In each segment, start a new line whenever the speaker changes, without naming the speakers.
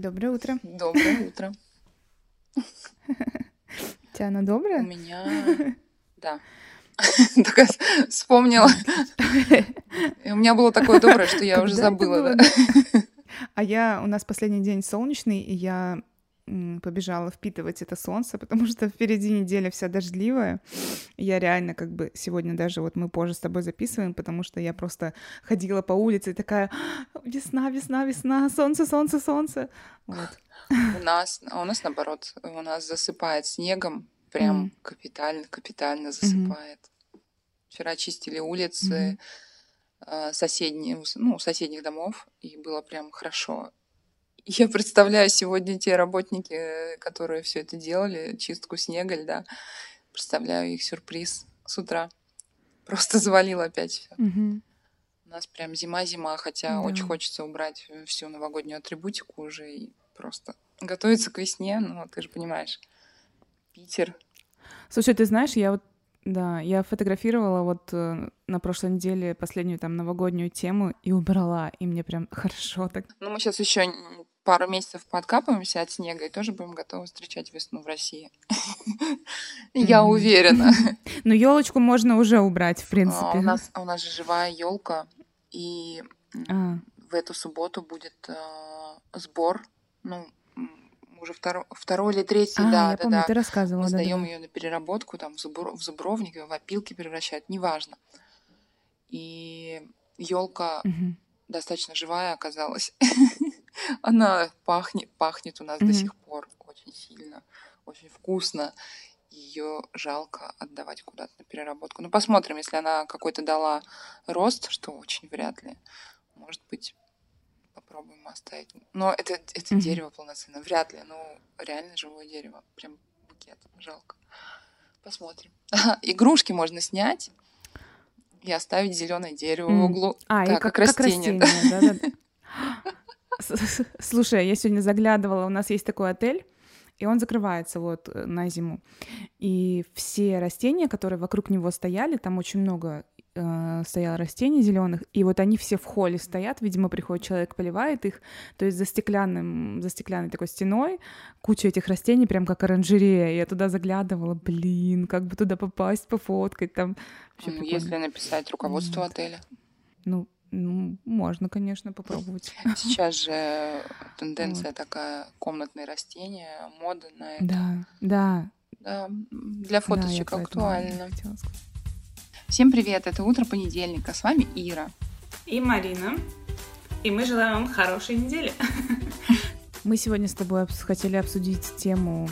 Доброе утро.
Доброе утро.
У тебя оно доброе?
У меня... Да. Только вспомнила. У меня было такое доброе, что я уже забыла.
А я, у нас последний день солнечный, и я побежала впитывать это солнце, потому что впереди неделя вся дождливая. Я реально как бы сегодня даже вот мы позже с тобой записываем, потому что я просто ходила по улице и такая «А, весна, весна, весна, солнце, солнце, солнце. Вот.
У нас, а у нас наоборот, у нас засыпает снегом, прям
Мгм.
капитально, капитально засыпает. Вчера чистили улицы э, соседние, ну, соседних домов, и было прям хорошо. Я представляю сегодня те работники, э, которые все это делали, чистку снега, льда. Представляю их сюрприз с утра. Просто завалило опять все.
Мгм.
У нас прям зима-зима, хотя очень
Да.
хочется убрать всю новогоднюю атрибутику уже и просто готовиться к весне. Ну, ты же понимаешь, Питер.
Слушай, ты знаешь, я вот, да, я фотографировала вот э, на прошлой неделе последнюю там новогоднюю тему и убрала, и мне прям хорошо так.
Ну, мы сейчас еще пару месяцев подкапываемся от снега и тоже будем готовы встречать весну в России. Я уверена.
Ну, елочку можно уже убрать, в
А У
принципе.
нас, а у нас же живая елка, и
А,
в эту субботу будет э, сбор. Ну, уже второй, второй или третий,
а,
да,
я
да,
помню,
да.
ты рассказывала,
Мы
да,
сдаем
да.
ее на переработку, там, в, зубро- в зубровник, в опилки превращают, неважно. И елка достаточно живая оказалась. Она пахнет, пахнет у нас до
Мгм.
сих пор очень сильно, очень вкусно. Ее жалко отдавать куда-то на переработку. Ну, посмотрим, если она какой-то дала рост, что очень вряд ли. Может быть, попробуем оставить. Но это, это
Мгм.
дерево полноценно. Вряд ли. Ну, реально живое дерево. Прям букет. Жалко. Посмотрим. Игрушки можно снять и оставить зеленое дерево в углу.
А, и как,
растение,
растение, да, да. Слушай, я сегодня заглядывала, у нас есть такой отель, и он закрывается вот э, на зиму. И все растения, которые вокруг него стояли, там очень много э, стояло растений зеленых, и вот они все в холле стоят, видимо, приходит человек, поливает их, то есть за стеклянным, за стеклянной такой стеной куча этих растений, прям как оранжерея. Я туда заглядывала, блин, как бы туда попасть, пофоткать там. Вообще.
Если написать руководство
Вот.
отеля.
Ну, ну, можно, конечно, попробовать.
Сейчас же тенденция такая, комнатные растения, мода на это.
Да, да.
Да, для
да,
фоточек
поэтому
актуально. Всем привет, это утро понедельника, с вами Ира.
И Марина. И мы желаем вам хорошей недели. Мы сегодня с тобой хотели обсудить тему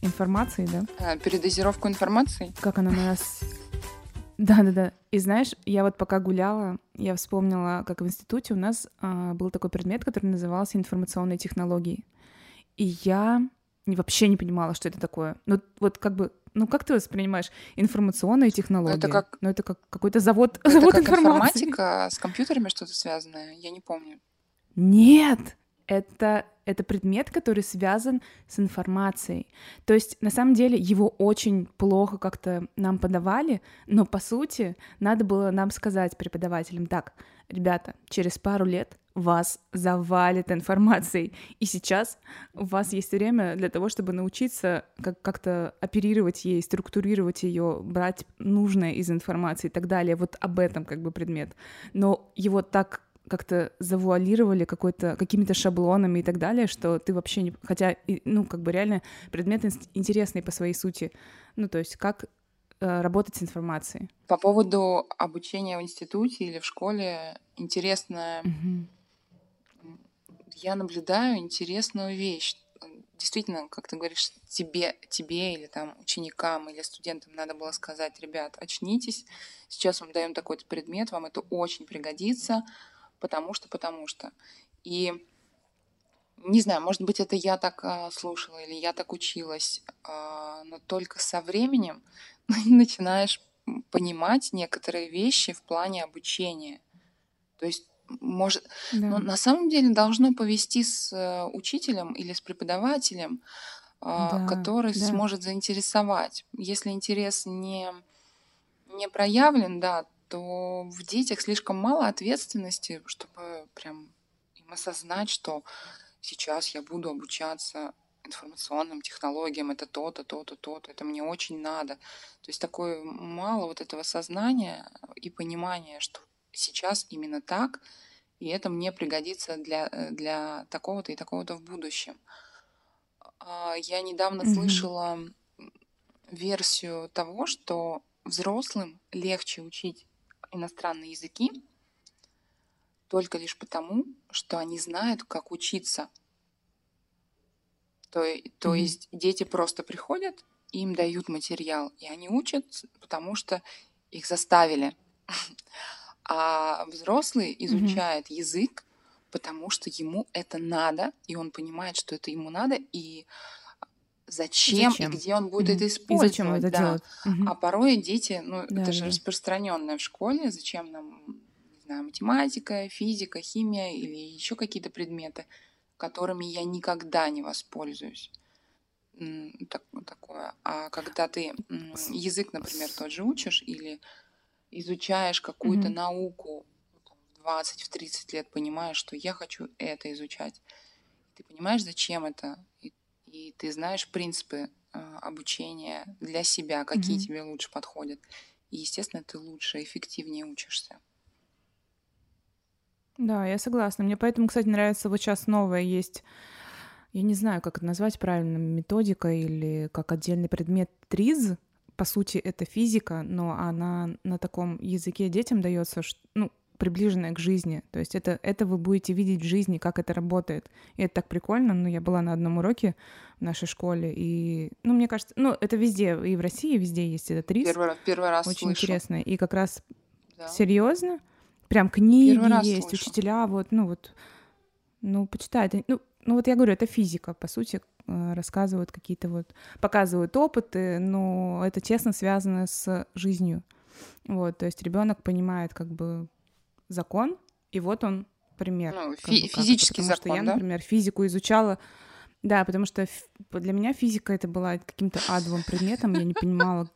информации, да?
А, Передозировку информации.
Как она на нас... Да-да-да. И знаешь, я вот пока гуляла, я вспомнила, как в институте у нас а, был такой предмет, который назывался информационные технологии. И я вообще не понимала, что это такое. Ну, вот как бы, ну, как ты воспринимаешь информационные технологии?
как-
Ну, это как какой-то завод,
Это
завод
как
информации.
информатика с компьютерами что-то связанное? Я не помню.
Нет, это, это предмет, который связан с информацией. То есть, на самом деле, его очень плохо как-то нам подавали, но, по сути, надо было нам сказать преподавателям, так, ребята, через пару лет вас завалит информацией, и сейчас у вас есть время для того, чтобы научиться как- как-то оперировать ей, структурировать ее, брать нужное из информации и так далее. Вот об этом как бы предмет. Но его так как-то завуалировали какой-то, какими-то шаблонами и так далее, что ты вообще не... Хотя, ну, как бы реально предмет ин- интересный по своей сути. Ну, то есть как э, работать с информацией.
По поводу обучения в институте или в школе, интересно,
Мгм.
я наблюдаю интересную вещь. Действительно, как ты говоришь, тебе, тебе или там ученикам или студентам надо было сказать, ребят, очнитесь, сейчас вам даем такой-то предмет, вам это очень пригодится, потому что, потому что. И не знаю, может быть, это я так а, слушала или я так училась, а, но только со временем начинаешь понимать некоторые вещи в плане обучения. То есть, может,
Да.
но на самом деле должно повести с э, учителем или с преподавателем, а,
Да,
который
да.
сможет заинтересовать. Если интерес не, не проявлен, да, то в детях слишком мало ответственности, чтобы прям им осознать, что сейчас я буду обучаться информационным технологиям, это то-то, то-то, то-то, это мне очень надо. То есть такое мало вот этого сознания и понимания, что сейчас именно так, и это мне пригодится для, э, для такого-то и такого-то в будущем. А, я недавно mm-hmm. слышала версию того, что взрослым легче учить иностранные языки только лишь потому, что они знают, как учиться. То, то mm-hmm. есть дети просто приходят, им дают материал, и они учат, потому что их заставили. А взрослый изучает mm-hmm. язык, потому что ему это надо, и он понимает, что это ему надо, и зачем, зачем? и где он будет mm-hmm. это использовать. И зачем это да. делать? Mm-hmm. А порой дети, ну, да, это же да. распространенное в школе, зачем нам, не знаю, математика, физика, химия или еще какие-то предметы, которыми я никогда не воспользуюсь. Так, такое. А когда ты язык, например, тот же учишь или изучаешь какую-то mm-hmm. науку в 20-30 лет, понимаешь, что я хочу это изучать. Ты понимаешь, зачем это, и, и ты знаешь принципы э, обучения для себя, какие mm-hmm. тебе лучше подходят. И, естественно, ты лучше, эффективнее учишься.
Да, я согласна. Мне поэтому, кстати, нравится вот сейчас новое есть, я не знаю, как это назвать правильно, методика или как отдельный предмет ТРИЗ, по сути, это физика, но она на таком языке детям дается, ну, приближенная к жизни. То есть это, это вы будете видеть в жизни, как это работает. И это так прикольно. Ну, я была на одном уроке в нашей школе, и, ну, мне кажется, ну, это везде, и в России везде есть этот риск.
Первый, первый раз
Очень
слышу.
интересно. И как раз да. серьезно, прям книги есть, слышу. учителя, вот, ну, вот, ну, почитают. Ну, ну, вот я говорю, это физика, по сути, Э, рассказывают какие-то вот, показывают опыты, но это честно связано с жизнью. Вот, то есть ребенок понимает как бы закон, и вот он пример.
Ну, фи- бы, физический
Потому
закон,
что я, например, физику изучала да, потому что для меня физика это была каким-то адовым предметом, я не понимала,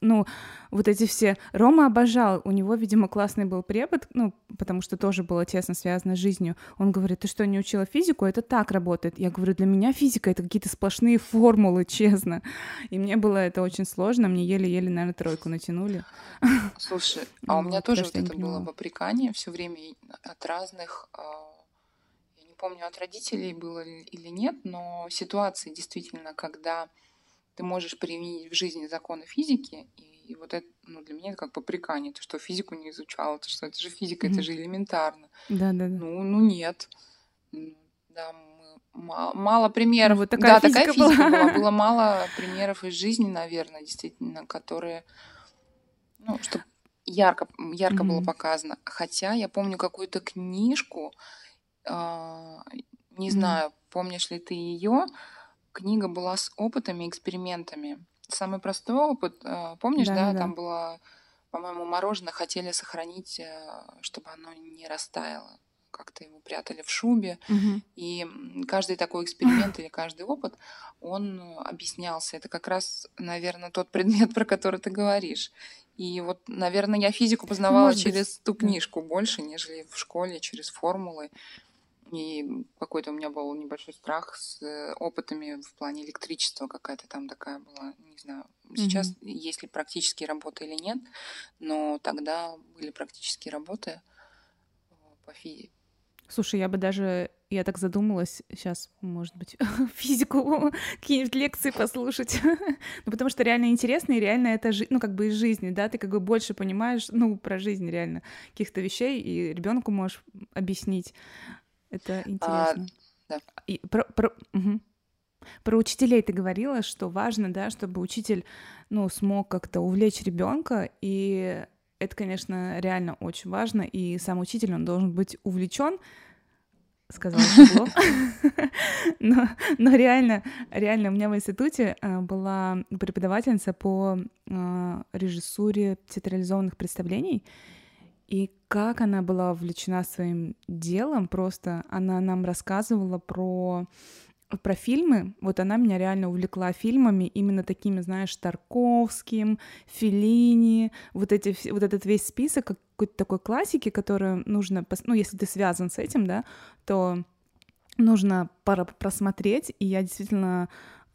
ну, вот эти все... Рома обожал, у него, видимо, классный был препод, ну, потому что тоже было тесно связано с жизнью. Он говорит, ты что, не учила физику? Это так работает. Я говорю, для меня физика — это какие-то сплошные формулы, честно. И мне было это очень сложно, мне еле-еле, наверное, тройку натянули.
Слушай, а у меня тоже вот это было попрекание все время от разных а, помню, от родителей было или нет, но ситуации действительно, когда ты можешь применить в жизни законы физики, и, вот это, ну, для меня это как попрекание, то, что физику не изучала, то, что это же физика, mm-hmm. это же элементарно.
Да, да, да.
Ну, ну нет. Да, мало, мало примеров. Вот такая да, физика такая физика была. была. Было мало примеров из жизни, наверное, действительно, которые, ну, чтобы ярко, ярко mm-hmm. было показано. Хотя я помню какую-то книжку, не знаю, помнишь ли ты ее? Книга была с опытами, экспериментами. Самый простой опыт, а, помнишь, да, да, да. там было, по-моему, мороженое хотели сохранить, э, чтобы оно не растаяло как-то его прятали в шубе.
Угу.
И каждый такой эксперимент или каждый опыт, он объяснялся. Это как раз, наверное, тот предмет, про который ты говоришь. И вот, наверное, я физику познавала Может через быть. ту книжку больше, нежели в школе, через формулы. И какой-то у меня был небольшой страх с э, опытами в плане электричества какая-то там такая была, не знаю, сейчас mm-hmm. есть ли практические работы или нет, но тогда были практические работы э, по физике.
Слушай, я бы даже, я так задумалась, сейчас, может быть, физику, какие-нибудь лекции послушать, ну, потому что реально интересно, и реально это, жи- ну, как бы из жизни, да, ты как бы больше понимаешь, ну, про жизнь реально, каких-то вещей, и ребенку можешь объяснить. Это а, интересно.
А, да.
И про, про, угу. про учителей ты говорила, что важно, да, чтобы учитель, ну, смог как-то увлечь ребенка, и это, конечно, реально очень важно, и сам учитель, он должен быть увлечен, сказала Шабло. но, но реально, реально у меня в институте э, была преподавательница по э, режиссуре театрализованных представлений, и как она была увлечена своим делом, просто она нам рассказывала про про фильмы, вот она меня реально увлекла фильмами, именно такими, знаешь, Тарковским, Филини, вот, эти, вот этот весь список какой-то такой классики, которую нужно, ну, если ты связан с этим, да, то нужно пора просмотреть, и я действительно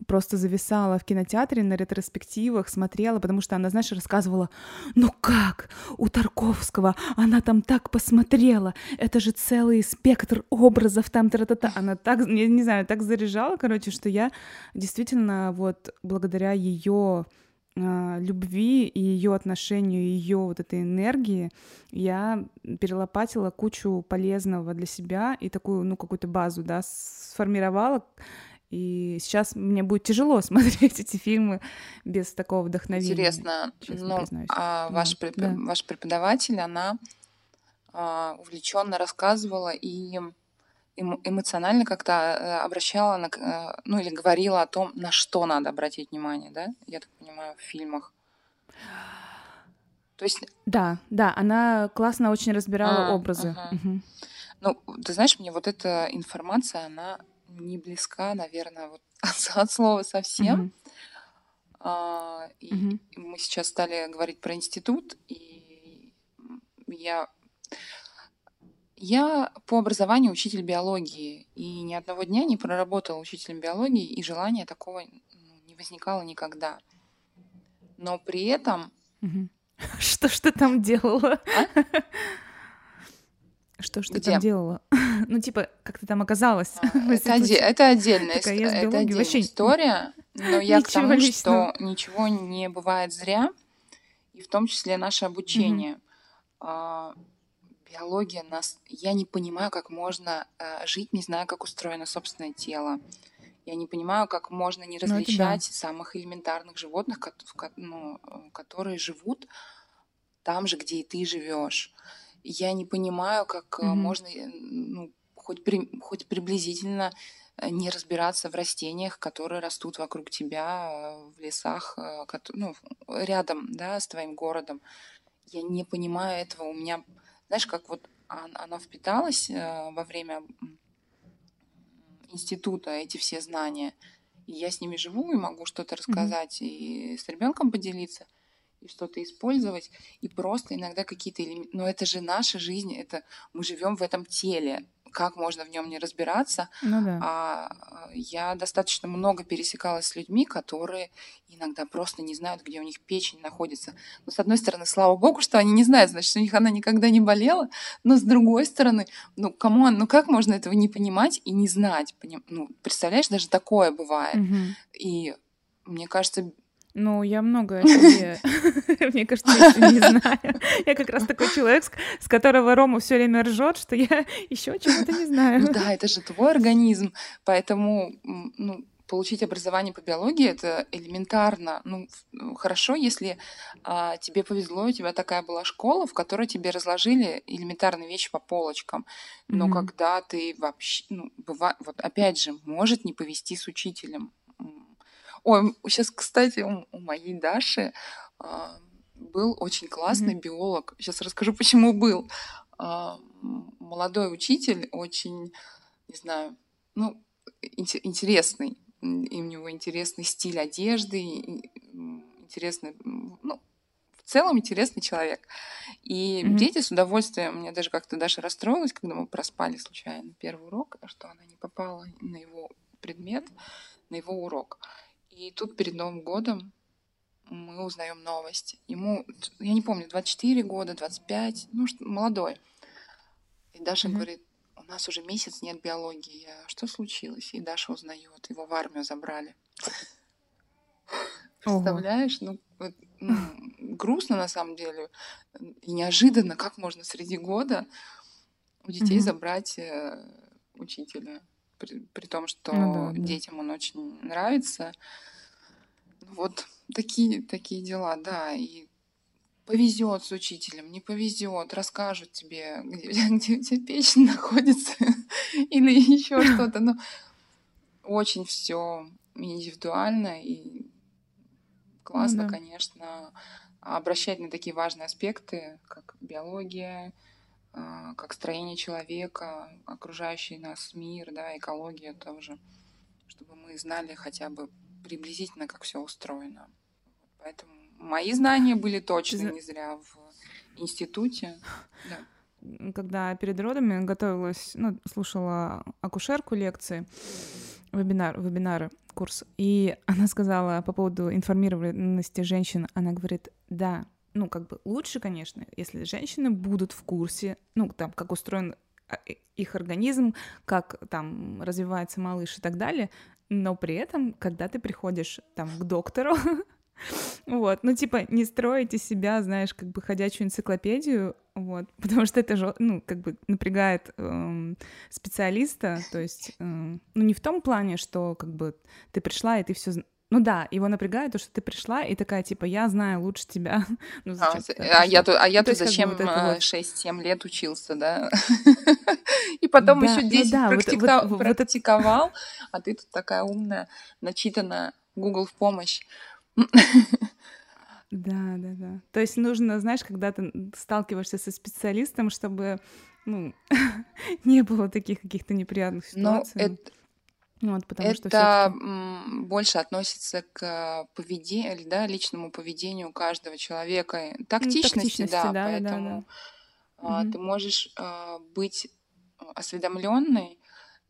просто зависала в кинотеатре на ретроспективах, смотрела, потому что она, знаешь, рассказывала, ну как, у Тарковского, она там так посмотрела, это же целый спектр образов там, тра -та -та. она так, не, не знаю, так заряжала, короче, что я действительно вот благодаря ее а, любви и ее отношению, ее вот этой энергии, я перелопатила кучу полезного для себя и такую, ну, какую-то базу, да, сформировала. И сейчас мне будет тяжело смотреть эти фильмы без такого вдохновения.
Интересно, ну, а ваш, преп... да. ваш преподаватель, она а, увлеченно рассказывала и эмоционально как-то э, обращала, на, э, ну или говорила о том, на что надо обратить внимание, да? Я так понимаю, в фильмах.
То есть... Да, да, она классно очень разбирала а, образы. Ага. Угу.
Ну, ты знаешь, мне вот эта информация, она не близка, наверное, вот от, слова совсем. Угу. А, и угу. мы сейчас стали говорить про институт, и я я по образованию учитель биологии, и ни одного дня не проработала учителем биологии, и желания такого ну, не возникало никогда. Но при этом...
Что ж ты там делала? А? Что ж ты там делала? Ну, типа, как ты там оказалась? А,
это, оде- это отдельная, это отдельная вообще... история. Но я к тому, личного. что ничего не бывает зря, и в том числе наше обучение. Mm-hmm биология нас... Я не понимаю, как можно э, жить, не зная, как устроено собственное тело. Я не понимаю, как можно не ну, различать да. самых элементарных животных, ну, которые живут там же, где и ты живешь. Я не понимаю, как mm-hmm. можно ну, хоть, при, хоть приблизительно э, не разбираться в растениях, которые растут вокруг тебя э, в лесах, ну, рядом да, с твоим городом. Я не понимаю этого. У меня знаешь, как вот оно впиталось э, во время института, эти все знания. И я с ними живу и могу что-то рассказать mm-hmm. и с ребенком поделиться, и что-то использовать, и просто иногда какие-то элементы. Но это же наша жизнь, это мы живем в этом теле как можно в нем не разбираться.
Ну, да.
А я достаточно много пересекалась с людьми, которые иногда просто не знают, где у них печень находится. Но с одной стороны, слава богу, что они не знают, значит, у них она никогда не болела. Но с другой стороны, ну, кому, ну как можно этого не понимать и не знать? Поним... Ну, представляешь, даже такое бывает.
Угу.
И мне кажется,
ну, я много о себе, мне кажется, не знаю. Я как раз такой человек, с которого Рома все время ржет, что я еще чего-то не знаю.
Ну да, это же твой организм, поэтому ну, получить образование по биологии это элементарно. Ну, хорошо, если а, тебе повезло, у тебя такая была школа, в которой тебе разложили элементарные вещи по полочкам. Но mm-hmm. когда ты вообще, ну, бывает, вот опять же, может не повести с учителем Ой, сейчас, кстати, у, у моей Даши а, был очень классный mm-hmm. биолог. Сейчас расскажу, почему был. А, молодой учитель, очень, не знаю, ну, интересный. И у него интересный стиль одежды, интересный, ну, в целом интересный человек. И mm-hmm. дети с удовольствием, мне даже как-то Даша расстроилась, когда мы проспали случайно первый урок, что она не попала на его предмет, на его урок. И тут перед Новым годом мы узнаем новость. Ему, я не помню, 24 года, 25, ну, молодой. И Даша mm-hmm. говорит, у нас уже месяц нет биологии. Я, что случилось? И Даша узнает, его в армию забрали. Представляешь? Ну, ну, грустно на самом деле. И неожиданно, как можно среди года у детей mm-hmm. забрать э, учителя при, при том, что ну, да, да. детям он очень нравится. Вот такие, такие дела, да. И повезет с учителем, не повезет, расскажут тебе, где, где у тебя печень находится или еще что-то. Но очень все индивидуально и классно, ну, да. конечно, обращать на такие важные аспекты, как биология, а, как строение человека, окружающий нас мир, да, экология тоже, чтобы мы знали хотя бы приблизительно, как все устроено. Поэтому мои знания были точно не зря в институте. Да.
когда перед родами готовилась, ну, слушала акушерку лекции, вебинар, вебинары, курс, и она сказала по поводу информированности женщин, она говорит, да, ну, как бы лучше, конечно, если женщины будут в курсе, ну, там, как устроен а, их организм, как там развивается малыш и так далее, но при этом, когда ты приходишь там к доктору, вот, ну, типа, не строите себя, знаешь, как бы ходячую энциклопедию, вот, потому что это же, ну, как бы напрягает эм, специалиста, то есть, эм, ну, не в том плане, что, как бы, ты пришла, и ты все ну да, его напрягает то, что ты пришла и такая, типа, я знаю лучше тебя.
Ну, а, а, я, а я тут зачем вот вот... 6-7 лет учился, да? И потом да, еще 10 ну да, практика... вот, вот, практиковал, вот... а ты тут такая умная, начитанная, Google в помощь.
Да, да, да. То есть нужно, знаешь, когда ты сталкиваешься со специалистом, чтобы ну, не было таких каких-то неприятных ну, ситуаций.
Ну, это, вот, потому это что больше относится к поведению, да, личному поведению каждого человека, тактичности, тактичности да, да, поэтому да, да. Ты можешь а, быть осведомленной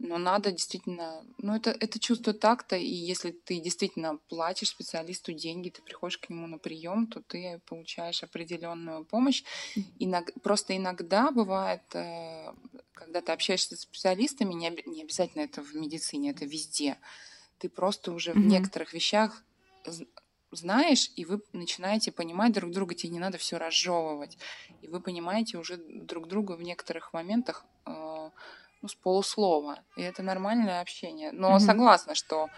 но надо действительно, ну это, это чувство такта, и если ты действительно платишь специалисту деньги, ты приходишь к нему на прием, то ты получаешь определенную помощь. Иног, просто иногда бывает, э, когда ты общаешься с специалистами, не, не обязательно это в медицине, это везде. Ты просто уже mm-hmm. в некоторых вещах знаешь, и вы начинаете понимать друг друга, тебе не надо все разжевывать. И вы понимаете уже друг друга в некоторых моментах э, ну, с полуслова. И это нормальное общение. Но mm-hmm. согласна, что,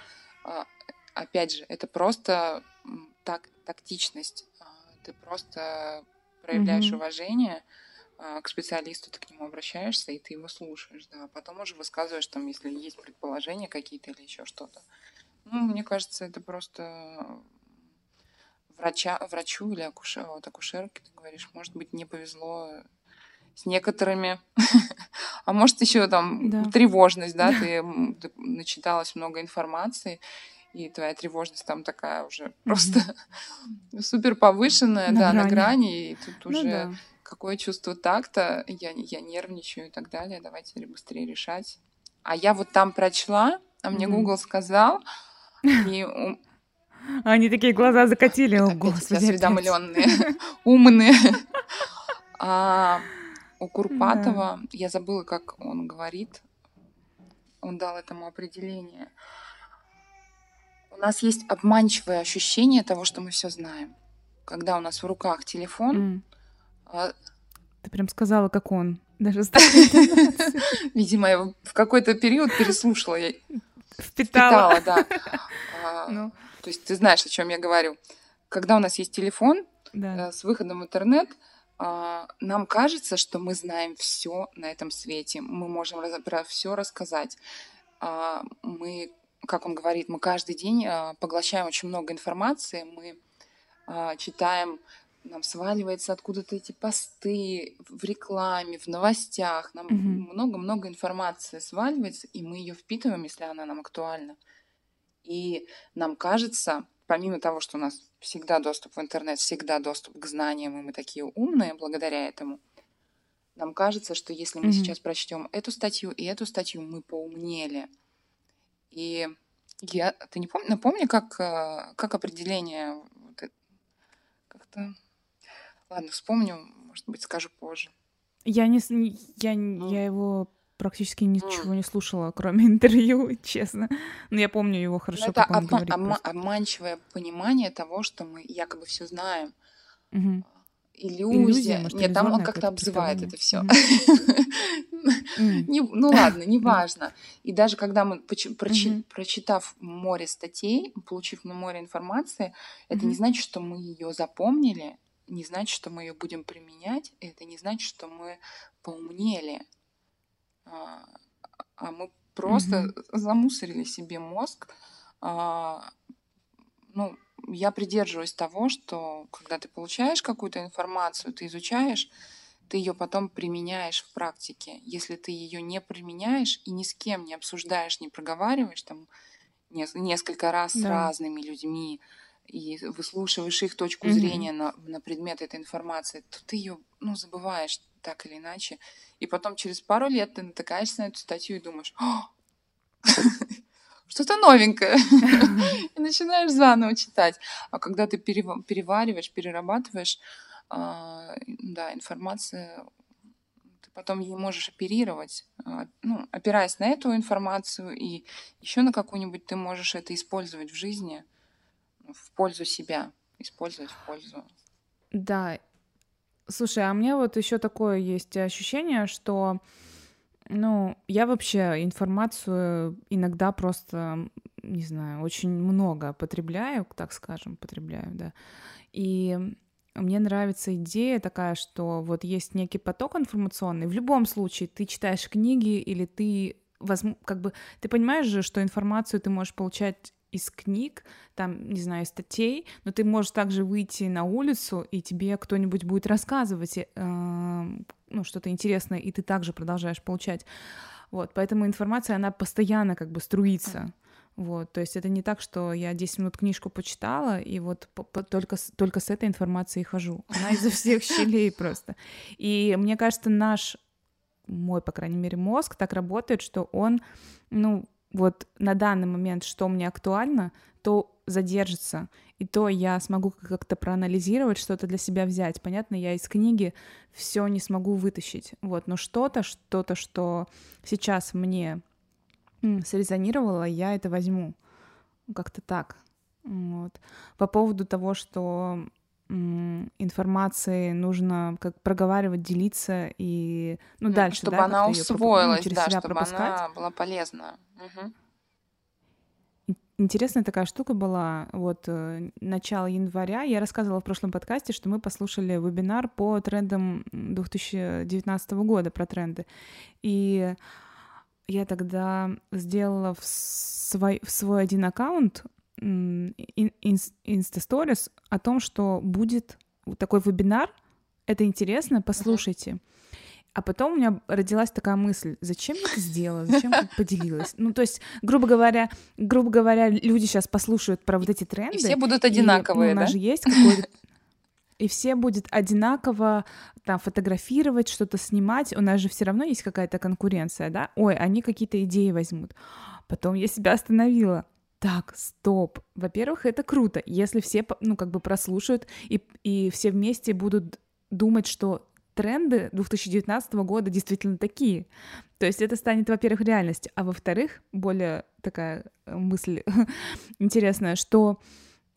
а, опять же, это просто так, тактичность. А, ты просто проявляешь mm-hmm. уважение а, к специалисту, ты к нему обращаешься, и ты его слушаешь, да. Потом уже высказываешь, там, если есть предположения какие-то или еще что-то. Ну, мне кажется, это просто врача, врачу или акушер, вот акушерке, ты говоришь, может быть, не повезло с некоторыми. а может, еще там да. тревожность, да, ты, ты начиталась много информации, и твоя тревожность там такая уже просто супер повышенная, на да, грани. на грани, и тут ну, уже да. какое чувство такта, я, я нервничаю и так далее, давайте быстрее решать. А я вот там прочла, а мне mm-hmm. Google сказал, и
они такие глаза закатили, о, господи.
Осведомленные, умные. У Курпатова, да. я забыла, как он говорит, он дал этому определение. У нас есть обманчивое ощущение того, что мы все знаем. Когда у нас в руках телефон. Mm.
Ты прям сказала, как он. Даже
Видимо, я в какой-то период переслушала. Я
впитала.
впитала да. А, ну. То есть ты знаешь, о чем я говорю. Когда у нас есть телефон да. Э, с выходом в интернет, нам кажется, что мы знаем все на этом свете, мы можем про все рассказать. А, мы, как он говорит, мы каждый день а, поглощаем очень много информации, мы читаем, нам сваливается откуда-то эти посты в рекламе, в новостях, нам много-много mm-hmm. информации сваливается, и мы ее впитываем, если она нам актуальна. И нам кажется, помимо того, что у нас всегда доступ в интернет, всегда доступ к знаниям, и мы такие умные благодаря этому, нам кажется, что если мы mm-hmm. сейчас прочтем эту статью и эту статью, мы поумнели. И я, ты не помню, напомни, как, э, как определение, как-то, ладно, вспомню, может быть, скажу позже.
Я не, я, mm. я его практически ничего не слушала, кроме интервью, честно. Но я помню его хорошо. Но
это обма- обма- обманчивое понимание того, что мы якобы все знаем.
Угу.
Иллюзия. Иллюзия может, Нет, там он как-то обзывает это все. Ну ладно, неважно. И даже когда мы, прочитав море статей, получив море информации, это не значит, что мы ее запомнили, не значит, что мы ее будем применять, это не значит, что мы поумнели. А, а мы просто mm-hmm. замусорили себе мозг. А, ну, я придерживаюсь того, что когда ты получаешь какую-то информацию, ты изучаешь, ты ее потом применяешь в практике. Если ты ее не применяешь и ни с кем не обсуждаешь, не проговариваешь там несколько раз да. с разными людьми и выслушиваешь их точку mm-hmm. зрения на, на предмет этой информации, то ты ее ну, забываешь так или иначе. И потом через пару лет ты натыкаешься на эту статью и думаешь, что-то новенькое. И начинаешь заново читать. А когда ты перевариваешь, перерабатываешь, а, да, информация, ты потом ей можешь оперировать, а, ну, опираясь на эту информацию, и еще на какую-нибудь ты можешь это использовать в жизни в пользу себя, использовать в пользу.
Да. Слушай, а мне вот еще такое есть ощущение, что ну, я вообще информацию иногда просто, не знаю, очень много потребляю, так скажем, потребляю, да. И мне нравится идея такая, что вот есть некий поток информационный. В любом случае, ты читаешь книги или ты как бы ты понимаешь же, что информацию ты можешь получать из книг, там, не знаю, статей, но ты можешь также выйти на улицу, и тебе кто-нибудь будет рассказывать э, ну, что-то интересное, и ты также продолжаешь получать. Вот, поэтому информация, она постоянно как бы струится. Вот, то есть это не так, что я 10 минут книжку почитала, и вот только, только с этой информацией хожу. Она изо всех щелей просто. И мне кажется, наш, мой, по крайней мере, мозг так работает, что он, ну, вот на данный момент, что мне актуально, то задержится, и то я смогу как-то проанализировать, что-то для себя взять. Понятно, я из книги все не смогу вытащить, вот, но что-то, что-то, что сейчас мне срезонировало, я это возьму. Как-то так. Вот. По поводу того, что информации нужно как проговаривать, делиться и ну, ну дальше,
чтобы
да,
она усвоилась, ну, да, чтобы пропускать. она была полезна. Угу.
Интересная такая штука была, вот, э, начало января. Я рассказывала в прошлом подкасте, что мы послушали вебинар по трендам 2019 года, про тренды. И я тогда сделала в свой, в свой один аккаунт Insta stories о том, что будет такой вебинар. Это интересно, послушайте. Uh-huh. А потом у меня родилась такая мысль, зачем я это сделала, зачем я поделилась? Ну, то есть, грубо говоря, грубо говоря, люди сейчас послушают про вот эти тренды. И
все будут одинаковые, и, ну,
у нас
да?
же есть какой-то и все будет одинаково там фотографировать, что-то снимать, у нас же все равно есть какая-то конкуренция, да? Ой, они какие-то идеи возьмут. Потом я себя остановила. Так, стоп. Во-первых, это круто, если все, ну, как бы прослушают и, и все вместе будут думать, что тренды 2019 года действительно такие. То есть это станет, во-первых, реальностью, а во-вторых, более такая э, мысль интересная, что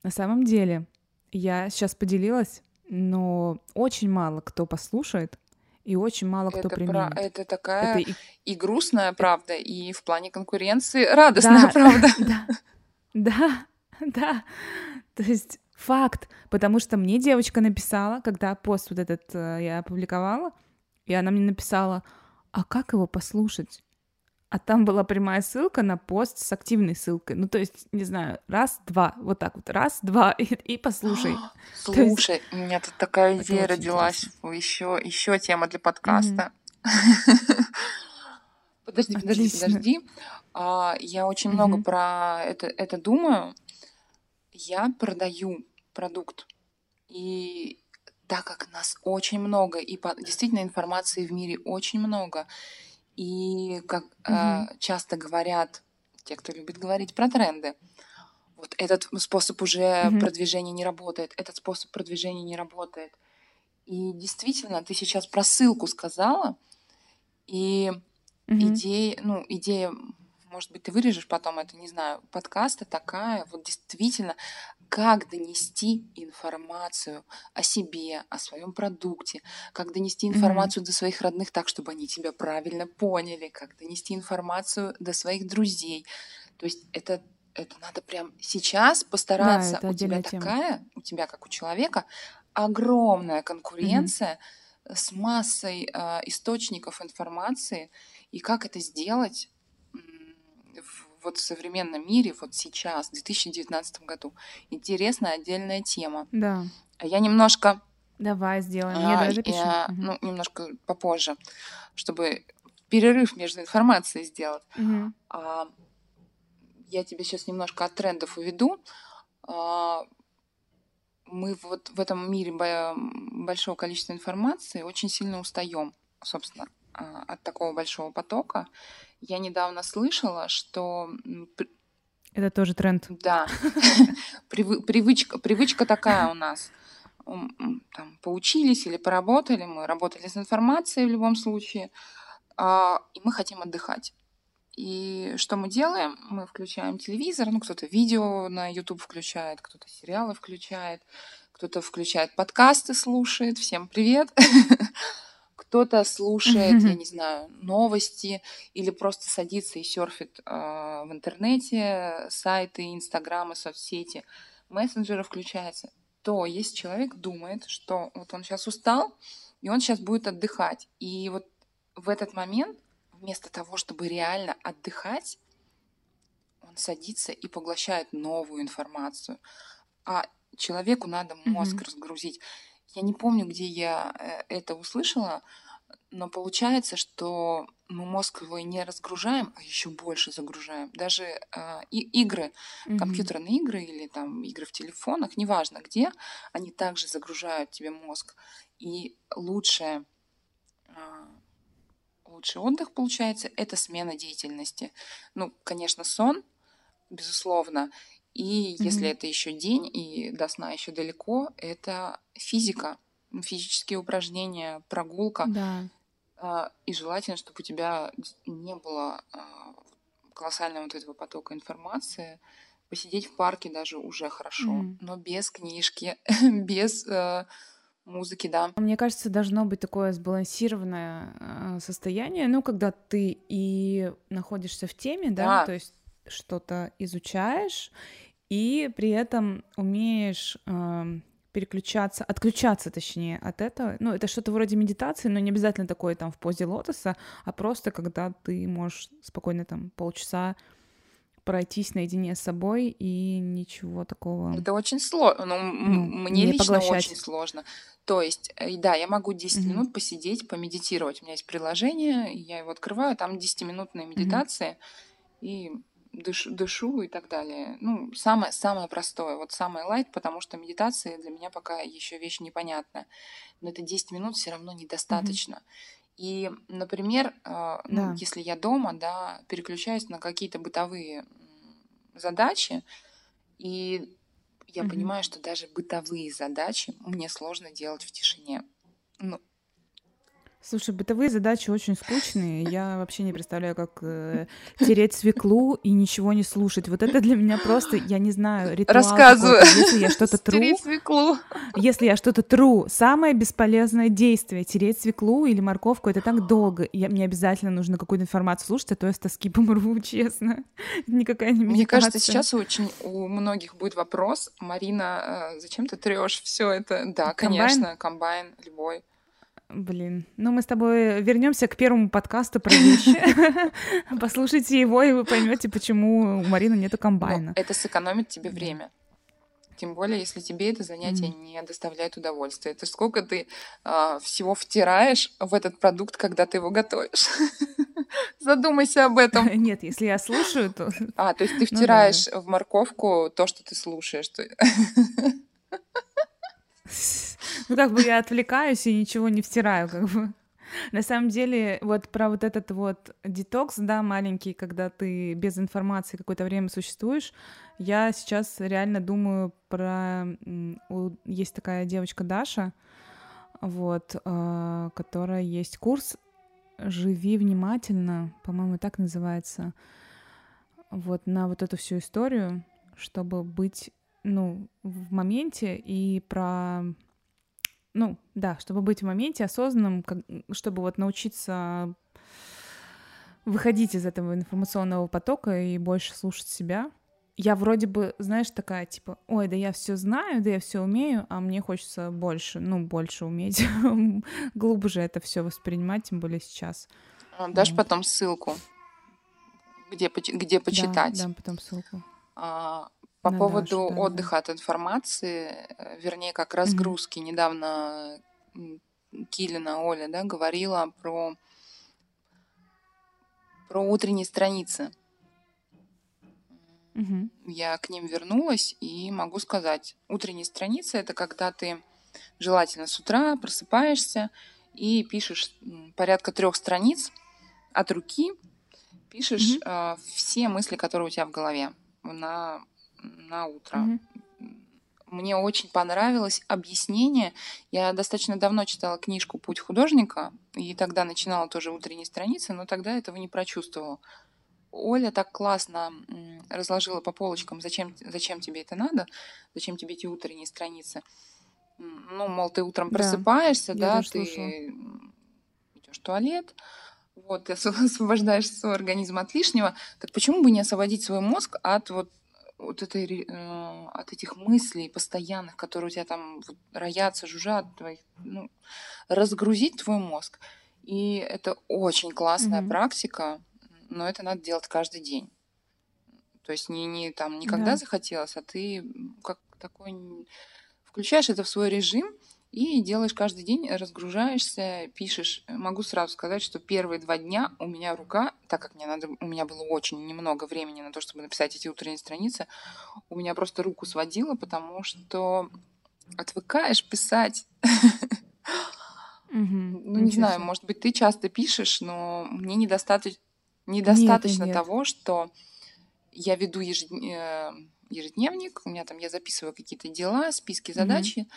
на самом деле я сейчас поделилась, но очень мало кто послушает, и очень мало кто
это
применит.
Про... Это такая это и... и грустная правда, и в плане конкуренции радостная да, правда.
Да, да, да. То есть Факт, потому что мне девочка написала, когда пост вот этот э, я опубликовала, и она мне написала, а как его послушать? А там была прямая ссылка на пост с активной ссылкой. Ну, то есть, не знаю, раз, два, вот так вот, раз, два, и, и послушай.
Слушай, есть... у меня тут такая идея родилась. Еще, еще тема для подкаста. Подожди, подожди, подожди. А, я очень много про это, это думаю я продаю продукт. И так как нас очень много, и по, действительно информации в мире очень много, и как угу. э, часто говорят те, кто любит говорить про тренды, вот этот способ уже угу. продвижения не работает, этот способ продвижения не работает. И действительно, ты сейчас про ссылку сказала, и угу. идея, ну, идея может быть, ты вырежешь потом это, не знаю, подкаста такая, вот действительно, как донести информацию о себе, о своем продукте, как донести информацию mm-hmm. до своих родных так, чтобы они тебя правильно поняли, как донести информацию до своих друзей. То есть это это надо прям сейчас постараться. Да, у тебя тема. такая, у тебя как у человека огромная конкуренция mm-hmm. с массой э, источников информации, и как это сделать? вот в современном мире, вот сейчас, в 2019 году. Интересная отдельная тема.
Да.
А я немножко...
Давай сделаем. А, давай
запишем. Я, угу. Ну, немножко попозже, чтобы перерыв между информацией сделать.
Угу.
А, я тебя сейчас немножко от трендов уведу. А, мы вот в этом мире большого количества информации очень сильно устаем, собственно, а, от такого большого потока. Я недавно слышала, что...
Это тоже тренд.
Да. Привычка, привычка такая у нас. Там, поучились или поработали, мы работали с информацией в любом случае, а, и мы хотим отдыхать. И что мы делаем? Мы включаем телевизор, ну, кто-то видео на YouTube включает, кто-то сериалы включает, кто-то включает подкасты, слушает. Всем привет! Кто-то слушает, я не знаю, новости или просто садится и серфит э, в интернете, сайты, инстаграмы, соцсети, мессенджеры включается. То есть человек думает, что вот он сейчас устал, и он сейчас будет отдыхать. И вот в этот момент вместо того, чтобы реально отдыхать, он садится и поглощает новую информацию. А человеку надо мозг mm-hmm. разгрузить. Я не помню, где я э, это услышала, но получается, что мы мозг его не разгружаем, а еще больше загружаем. Даже э, и игры, mm-hmm. компьютерные игры или там игры в телефонах, неважно где, они также загружают тебе мозг. И лучшее э, лучший отдых получается, это смена деятельности. Ну, конечно, сон, безусловно. И mm-hmm. если это еще день и до сна еще далеко, это физика, физические упражнения, прогулка.
Да.
А, и желательно, чтобы у тебя не было а, колоссального вот этого потока информации. Посидеть в парке даже уже хорошо, mm-hmm. но без книжки, без э, музыки, да.
Мне кажется, должно быть такое сбалансированное э, состояние, ну, когда ты и находишься в теме, да, да. то есть что-то изучаешь, и при этом умеешь э, переключаться, отключаться, точнее, от этого. Ну, это что-то вроде медитации, но не обязательно такое там в позе лотоса, а просто когда ты можешь спокойно там полчаса пройтись наедине с собой и ничего такого.
Это очень сложно. Ну, ну, мне лично поглощать. очень сложно. То есть, э, да, я могу 10 mm-hmm. минут посидеть, помедитировать. У меня есть приложение, я его открываю, там 10-минутные медитации, mm-hmm. и дышу, дышу и так далее. Ну, самое, самое простое, вот самое лайт, потому что медитация для меня пока еще вещь непонятная. Но это 10 минут все равно недостаточно. Mm-hmm. И, например, э, ну, если я дома, да, переключаюсь на какие-то бытовые задачи, и я mm понимаю, что даже бытовые задачи мне сложно делать в тишине. Ну,
Слушай, бытовые задачи очень скучные. Я вообще не представляю, как э, тереть свеклу и ничего не слушать. Вот это для меня просто, я не знаю, ритуал.
Рассказываю.
Если я что-то тру...
Тереть свеклу.
Если я что-то тру, самое бесполезное действие — тереть свеклу или морковку — это так долго. Я, мне обязательно нужно какую-то информацию слушать, а то я с тоски помру, честно. Никакая не
Мне кажется, сейчас очень у многих будет вопрос, Марина, э, зачем ты трешь все это? Да, комбайн? конечно, комбайн любой.
Блин, ну мы с тобой вернемся к первому подкасту про вещи. Послушайте его, и вы поймете, почему у Марины нету комбайна.
это сэкономит тебе время. Тем более, если тебе это занятие не доставляет удовольствия. Это сколько ты э, всего втираешь в этот продукт, когда ты его готовишь. Задумайся об этом.
Нет, если я слушаю, то...
А, то есть ты ну втираешь ну, да. в морковку то, что ты слушаешь.
Ну, как бы я отвлекаюсь и ничего не втираю, как бы. На самом деле, вот про вот этот вот детокс, да, маленький, когда ты без информации какое-то время существуешь, я сейчас реально думаю про... Есть такая девочка Даша, вот, а, которая есть курс «Живи внимательно», по-моему, так называется, вот, на вот эту всю историю, чтобы быть, ну, в моменте и про ну, да, чтобы быть в моменте осознанным, как, чтобы вот научиться выходить из этого информационного потока и больше слушать себя. Я вроде бы, знаешь, такая типа, ой, да я все знаю, да я все умею, а мне хочется больше, ну, больше уметь, глубже это все воспринимать, тем более сейчас.
А, дашь вот. потом ссылку, где, где почитать.
Да, дам потом ссылку.
А, по На поводу да, отдыха от информации, э, вернее, как разгрузки, mm-hmm. недавно Килина Оля, да, говорила про про утренние страницы.
Мгм.
я к ним вернулась и могу сказать, утренняя страница это когда ты желательно с утра просыпаешься и пишешь порядка трех страниц от руки, пишешь
Мгм.
э, все мысли, которые у тебя в голове на, на утро.
Мгм.
Мне очень понравилось объяснение. Я достаточно давно читала книжку «Путь художника», и тогда начинала тоже утренние страницы, но тогда этого не прочувствовала. Оля так классно разложила по полочкам, зачем, зачем тебе это надо, зачем тебе эти утренние страницы. Ну, мол, ты утром
Да,
просыпаешься, да,
тоже
ты идешь в туалет, вот, ты осво- освобождаешь свой организм от лишнего. Так почему бы не освободить свой мозг от вот, вот этой, э, от этих мыслей постоянных, которые у тебя там вот роятся, жужжат, твоих, ну, разгрузить твой мозг. И это очень классная
Мгм.
практика, но это надо делать каждый день. То есть не, не там никогда
Да.
захотелось, а ты как такой включаешь это в свой режим и делаешь каждый день, разгружаешься, пишешь. Могу сразу сказать, что первые два дня у меня рука, так как мне надо, у меня было очень немного времени на то, чтобы написать эти утренние страницы, у меня просто руку сводило, потому что отвыкаешь писать. Ну, не знаю, может быть, ты часто пишешь, но мне недостаточно, того, что я веду э, ежедневник, у меня там я записываю какие-то дела, списки задачи, а,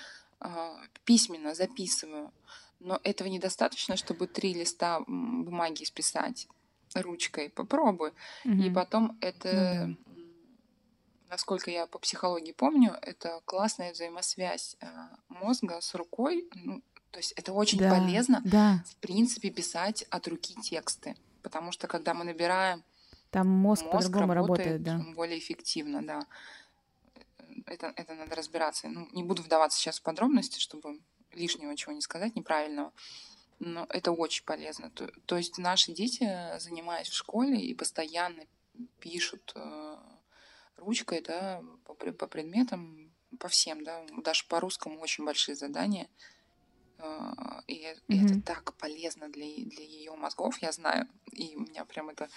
письменно записываю. Но этого недостаточно, чтобы три листа бумаги списать ручкой. Попробуй. И
Мгм.
потом это,
Ну да.
насколько я по психологии помню, это классная взаимосвязь э, мозга с рукой. Ну, то есть это очень
Да,
полезно,
да.
в принципе, писать от руки тексты. Потому что когда мы набираем,
Там мозг
мозг
по-другому
работает
работает, да.
более эффективно, да. Это, это надо разбираться. Ну, не буду вдаваться сейчас в подробности, чтобы лишнего чего не сказать, неправильного. Но это очень полезно. То, то есть наши дети, занимаясь в школе и постоянно пишут э, ручкой, да, по, по предметам, по всем, да, даже по русскому очень большие задания. Э, И, э- и это так полезно для, для ее мозгов, я знаю. И у меня прям это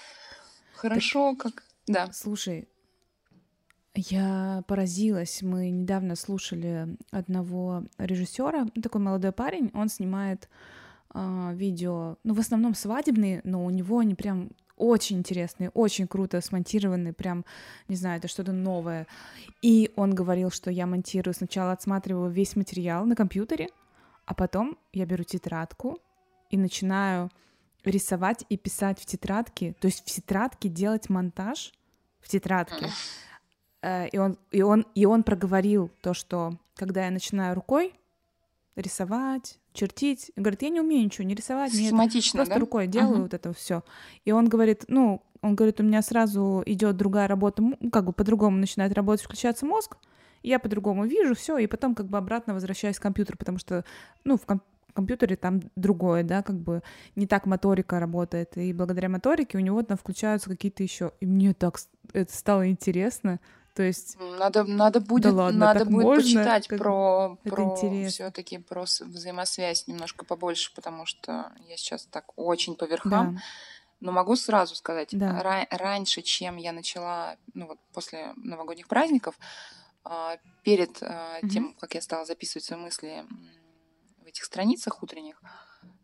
хорошо, как... Да.
Слушай, я поразилась. Мы недавно слушали одного режиссера, такой молодой парень, он снимает а, видео, ну, в основном свадебные, но у него они прям очень интересные, очень круто смонтированные, прям, не знаю, это что-то новое. И он говорил, что я монтирую, сначала отсматриваю весь материал на компьютере, а потом я беру тетрадку и начинаю рисовать и писать в тетрадке, то есть в тетрадке делать монтаж в тетрадке. Э, И он, и, он, и он проговорил то, что когда я начинаю рукой рисовать, чертить, говорит, я не умею ничего не рисовать,
Схематично,
просто
да?
рукой делаю
Ага.
вот это все. И он говорит, ну, он говорит, у меня сразу идет другая работа, м, как бы по-другому начинает работать, включаться мозг, я по-другому вижу все, и потом как бы обратно возвращаюсь к компьютеру, потому что, ну, в ком- компьютере там другое, да, как бы не так моторика работает, и благодаря моторике у него там включаются какие-то еще, и мне так это стало интересно, то есть
Надо, надо будет,
ладно,
надо будет
можно?
почитать
Как-
про,
это
про все-таки про взаимосвязь немножко побольше, потому что я сейчас так очень по верхам.
да,
Но могу сразу сказать,
Да.
ра- раньше, чем я начала, ну вот после новогодних праздников, а, перед
Мгм.
тем, как я стала записывать свои мысли в этих страницах утренних,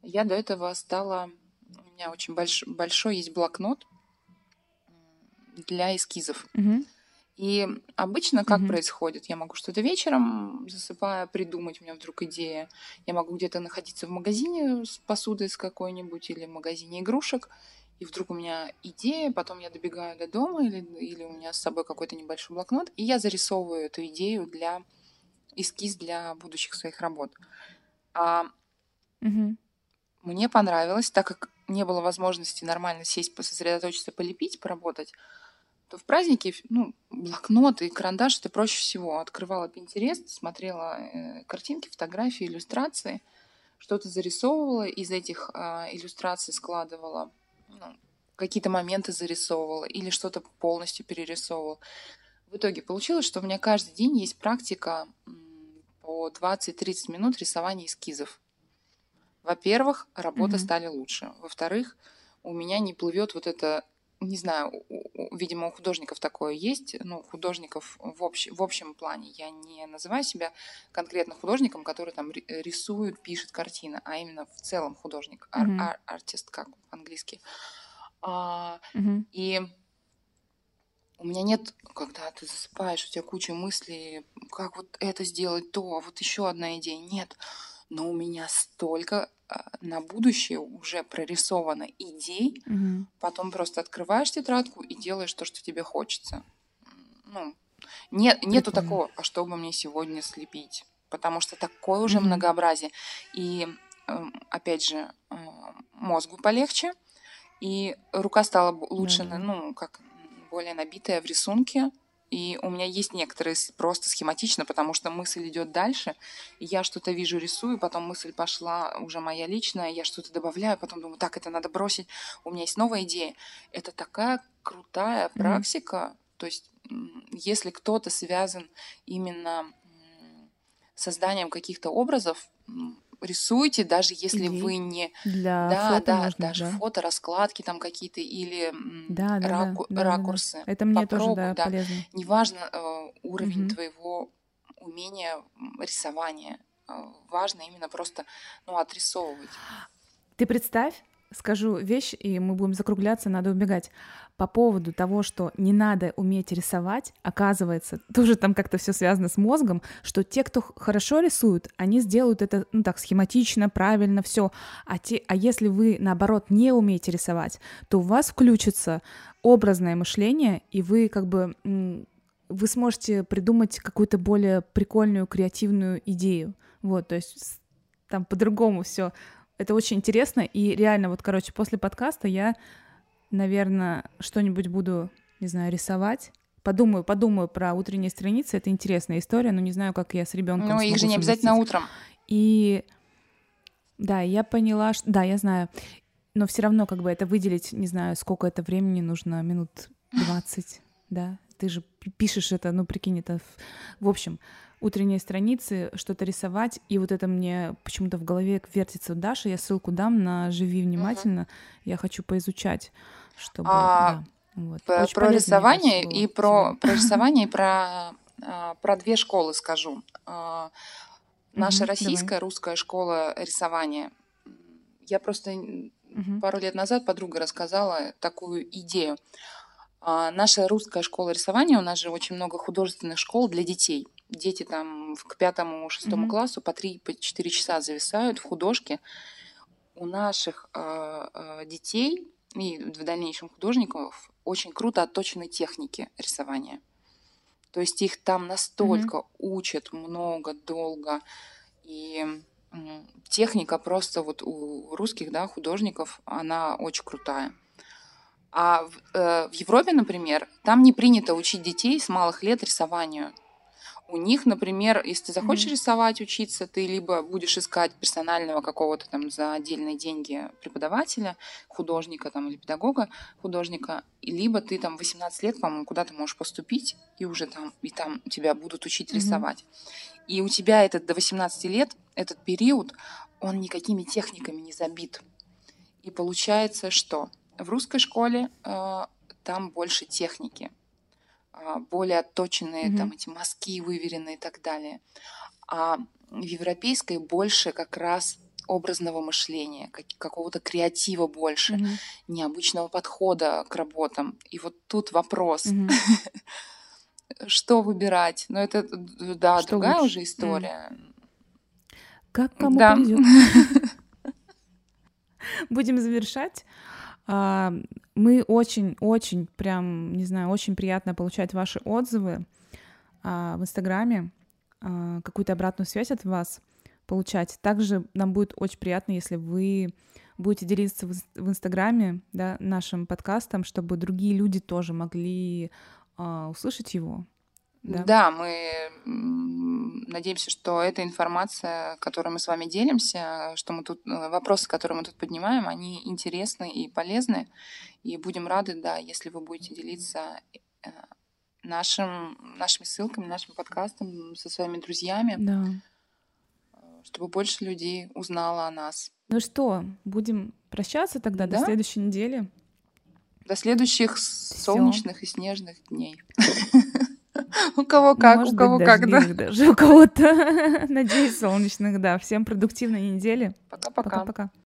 я до этого стала, у меня очень больш- большой есть блокнот для эскизов.
Мгм.
И обычно как
Мгм.
происходит? Я могу что-то вечером, засыпая, придумать, у меня вдруг идея. Я могу где-то находиться в магазине с посудой с какой-нибудь или в магазине игрушек, и вдруг у меня идея, потом я добегаю до дома или, или у меня с собой какой-то небольшой блокнот, и я зарисовываю эту идею для эскиз для будущих своих работ. А
Мгм.
мне понравилось, так как не было возможности нормально сесть, сосредоточиться, полепить, поработать, то в праздники, ну, блокнот и карандаш это проще всего. Открывала Pinterest, смотрела э, картинки, фотографии, иллюстрации, что-то зарисовывала, из этих а, иллюстраций складывала, ну, какие-то моменты зарисовывала или что-то полностью перерисовывала. В итоге получилось, что у меня каждый день есть практика по 20-30 минут рисования эскизов. Во-первых, работы
Мгм.
стали лучше. Во-вторых, у меня не плывет вот это не знаю, видимо, у художников такое есть, ну, художников в, общ, в общем плане. Я не называю себя конкретно художником, который там рисует, пишет картины, а именно в целом художник, mm-hmm. ар- артист, как по-английски. А, mm-hmm. И у меня нет, когда ты засыпаешь, у тебя куча мыслей, как вот это сделать, то, а вот еще одна идея. Нет, но у меня столько а, на будущее уже прорисовано идей, угу. потом просто открываешь тетрадку и делаешь то, что тебе хочется. Ну, нет, нету такого, а что бы мне сегодня слепить, потому что такое уже угу. многообразие. И эм, опять же, э, мозгу полегче, и рука стала лучше, да, да. ну, как более набитая в рисунке, и у меня есть некоторые просто схематично, потому что мысль идет дальше. Я что-то вижу, рисую, потом мысль пошла уже моя личная, я что-то добавляю, потом думаю, так, это надо бросить. У меня есть новая идея. Это такая крутая практика. Mm-hmm. То есть, если кто-то связан именно созданием каких-то образов, рисуйте, даже если Идей. вы не...
Для
да,
фото
да,
можно,
даже
да.
фото, раскладки там какие-то или
да, да,
раку...
да,
ракурсы.
Да, Это мне
Попробуй,
тоже, да,
да.
полезно.
Неважно э, уровень
угу.
твоего умения рисования. Э, важно именно просто ну, отрисовывать.
Ты представь, скажу вещь, и мы будем закругляться, надо убегать. По поводу того, что не надо уметь рисовать, оказывается, тоже там как-то все связано с мозгом, что те, кто хорошо рисуют, они сделают это, ну так, схематично, правильно, все. А, те, а если вы, наоборот, не умеете рисовать, то у вас включится образное мышление, и вы как бы вы сможете придумать какую-то более прикольную, креативную идею. Вот, то есть там по-другому все это очень интересно, и реально, вот, короче, после подкаста я, наверное, что-нибудь буду, не знаю, рисовать. Подумаю, подумаю про утренние страницы. Это интересная история, но не знаю, как я с ребенком.
Ну, их же не обязательно утром.
И да, я поняла, что да, я знаю, но все равно как бы это выделить, не знаю, сколько это времени нужно, минут 20, да. Ты же пишешь это, ну прикинь, это в общем утренние страницы, что-то рисовать, и вот это мне почему-то в голове вертится Даша, я ссылку дам на «Живи внимательно», uh-huh. я хочу поизучать, чтобы...
А, да, вот. про, про рисование и про, про рисование и про, а, про две школы скажу. А, наша uh-huh, российская, давай. русская школа рисования. Я просто uh-huh. пару лет назад подруга рассказала такую идею. Наша русская школа рисования, у нас же очень много художественных школ для детей – дети там к пятому, шестому mm-hmm. классу по три, по четыре часа зависают в художке. У наших э, детей и в дальнейшем художников очень круто отточены техники рисования. То есть их там настолько mm-hmm. учат много, долго. И техника просто вот у русских да, художников, она очень крутая. А в, э, в Европе, например, там не принято учить детей с малых лет рисованию. У них, например, если ты захочешь mm-hmm. рисовать, учиться, ты либо будешь искать персонального какого-то там за отдельные деньги преподавателя, художника там или педагога художника, либо ты там 18 лет, по-моему, куда-то можешь поступить, и уже там, и там тебя будут учить mm-hmm. рисовать. И у тебя этот до 18 лет, этот период, он никакими техниками не забит. И получается, что в русской школе э, там больше техники. А, более отточенные, mm-hmm. там эти мазки выверенные и так далее. А в европейской больше как раз образного мышления, как, какого-то креатива больше, mm-hmm. необычного подхода к работам. И вот тут вопрос. Mm-hmm. Что выбирать? Ну, это, да, Что другая лучше? уже история.
Как кому да. Будем завершать. А, мы очень-очень, прям, не знаю, очень приятно получать ваши отзывы а, в Инстаграме, а, какую-то обратную связь от вас получать. Также нам будет очень приятно, если вы будете делиться в Инстаграме да, нашим подкастом, чтобы другие люди тоже могли услышать его.
Да? да, мы надеемся, что эта информация, которой мы с вами делимся, что мы тут э, вопросы, которые мы тут поднимаем, они интересны и полезны, и будем рады, да, если вы будете делиться э, нашим, нашими ссылками, нашим подкастом со своими друзьями,
да.
Э, чтобы больше людей узнало о нас.
Ну что, будем прощаться тогда да? до следующей недели.
До следующих солнечных и снежных дней. У кого как, у кого как, да.
Даже у кого-то. Надеюсь, солнечных, да. Всем продуктивной недели.
Пока-пока.
Пока-пока.